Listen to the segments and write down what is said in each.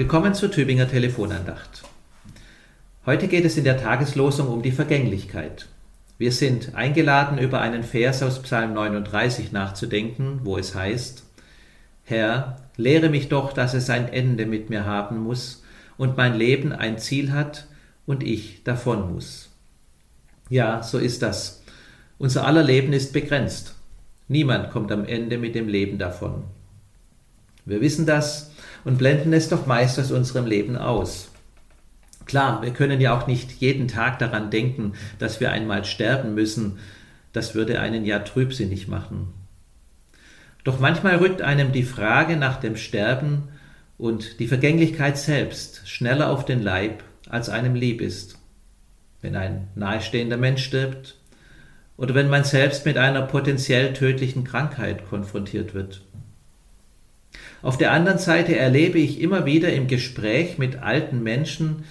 Willkommen zur Tübinger Telefonandacht. Heute geht es in der Tageslosung um die Vergänglichkeit. Wir sind eingeladen, über einen Vers aus Psalm 39 nachzudenken, wo es heißt, Herr, lehre mich doch, dass es ein Ende mit mir haben muss und mein Leben ein Ziel hat und ich davon muss. Ja, so ist das. Unser aller Leben ist begrenzt. Niemand kommt am Ende mit dem Leben davon. Wir wissen das und blenden es doch meist aus unserem Leben aus. Klar, wir können ja auch nicht jeden Tag daran denken, dass wir einmal sterben müssen, das würde einen ja trübsinnig machen. Doch manchmal rückt einem die Frage nach dem Sterben und die Vergänglichkeit selbst schneller auf den Leib, als einem lieb ist. Wenn ein nahestehender Mensch stirbt oder wenn man selbst mit einer potenziell tödlichen Krankheit konfrontiert wird. Auf der anderen Seite erlebe ich immer wieder im Gespräch mit alten Menschen,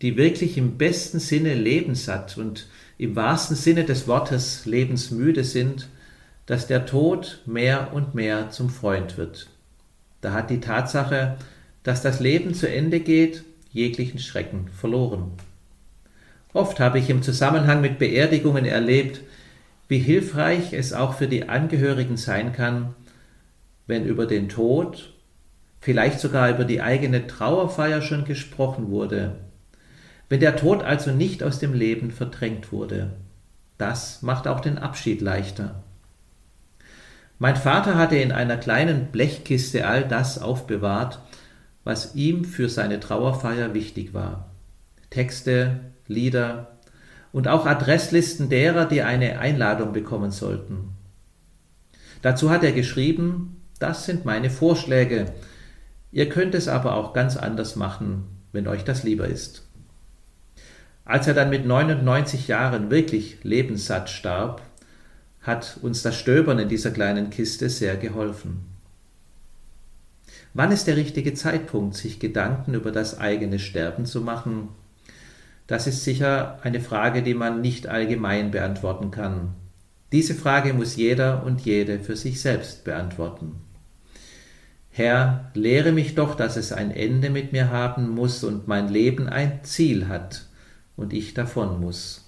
die wirklich im besten Sinne lebenssatt und im wahrsten Sinne des Wortes lebensmüde sind, dass der Tod mehr und mehr zum Freund wird. Da hat die Tatsache, dass das Leben zu Ende geht, jeglichen Schrecken verloren. Oft habe ich im Zusammenhang mit Beerdigungen erlebt, wie hilfreich es auch für die Angehörigen sein kann, wenn über den Tod, vielleicht sogar über die eigene Trauerfeier schon gesprochen wurde, wenn der Tod also nicht aus dem Leben verdrängt wurde. Das macht auch den Abschied leichter. Mein Vater hatte in einer kleinen Blechkiste all das aufbewahrt, was ihm für seine Trauerfeier wichtig war. Texte, Lieder und auch Adresslisten derer, die eine Einladung bekommen sollten. Dazu hat er geschrieben, das sind meine Vorschläge, ihr könnt es aber auch ganz anders machen, wenn euch das lieber ist. Als er dann mit 99 Jahren wirklich lebenssatt starb, hat uns das Stöbern in dieser kleinen Kiste sehr geholfen. Wann ist der richtige Zeitpunkt, sich Gedanken über das eigene Sterben zu machen? Das ist sicher eine Frage, die man nicht allgemein beantworten kann. Diese Frage muss jeder und jede für sich selbst beantworten. Herr, lehre mich doch, dass es ein Ende mit mir haben muss und mein Leben ein Ziel hat und ich davon muss.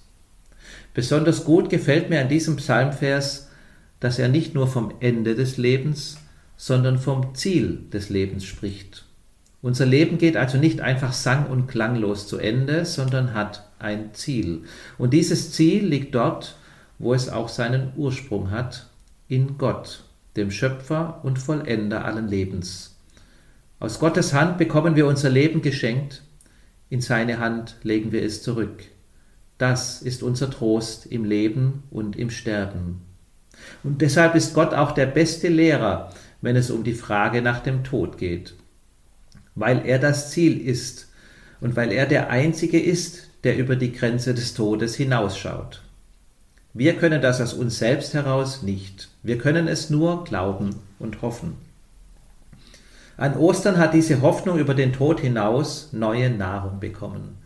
Besonders gut gefällt mir an diesem Psalmvers, dass er nicht nur vom Ende des Lebens, sondern vom Ziel des Lebens spricht. Unser Leben geht also nicht einfach sang- und klanglos zu Ende, sondern hat ein Ziel. Und dieses Ziel liegt dort, wo es auch seinen Ursprung hat, in Gott, dem Schöpfer und Vollender allen Lebens. Aus Gottes Hand bekommen wir unser Leben geschenkt, in seine Hand legen wir es zurück. Das ist unser Trost im Leben und im Sterben. Und deshalb ist Gott auch der beste Lehrer, wenn es um die Frage nach dem Tod geht. Weil er das Ziel ist und weil er der Einzige ist, der über die Grenze des Todes hinausschaut. Wir können das aus uns selbst heraus nicht. Wir können es nur glauben und hoffen. An Ostern hat diese Hoffnung über den Tod hinaus neue Nahrung bekommen.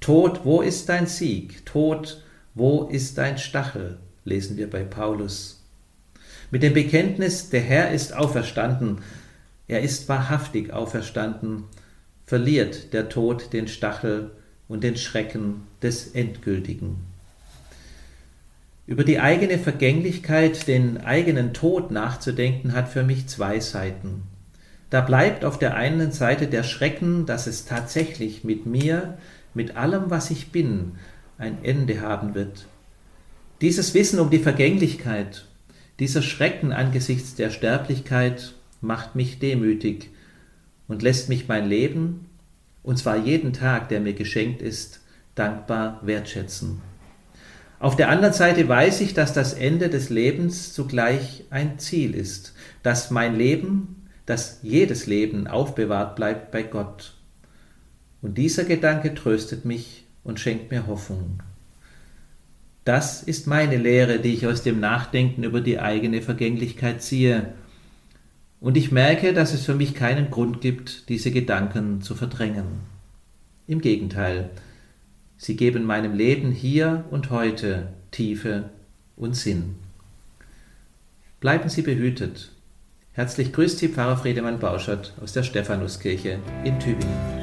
Tod, wo ist dein Sieg? Tod, wo ist dein Stachel? lesen wir bei Paulus. Mit dem Bekenntnis, der Herr ist auferstanden, er ist wahrhaftig auferstanden, verliert der Tod den Stachel und den Schrecken des Endgültigen. Über die eigene Vergänglichkeit, den eigenen Tod nachzudenken, hat für mich zwei Seiten. Da bleibt auf der einen Seite der Schrecken, dass es tatsächlich mit mir, mit allem, was ich bin, ein Ende haben wird. Dieses Wissen um die Vergänglichkeit, dieser Schrecken angesichts der Sterblichkeit macht mich demütig und lässt mich mein Leben, und zwar jeden Tag, der mir geschenkt ist, dankbar wertschätzen. Auf der anderen Seite weiß ich, dass das Ende des Lebens zugleich ein Ziel ist, dass mein Leben, dass jedes Leben aufbewahrt bleibt bei Gott. Und dieser Gedanke tröstet mich und schenkt mir Hoffnung. Das ist meine Lehre, die ich aus dem Nachdenken über die eigene Vergänglichkeit ziehe. Und ich merke, dass es für mich keinen Grund gibt, diese Gedanken zu verdrängen. Im Gegenteil, sie geben meinem Leben hier und heute Tiefe und Sinn. Bleiben Sie behütet. Herzlich grüßt Sie Pfarrer Friedemann Bauschert aus der Stephanuskirche in Tübingen.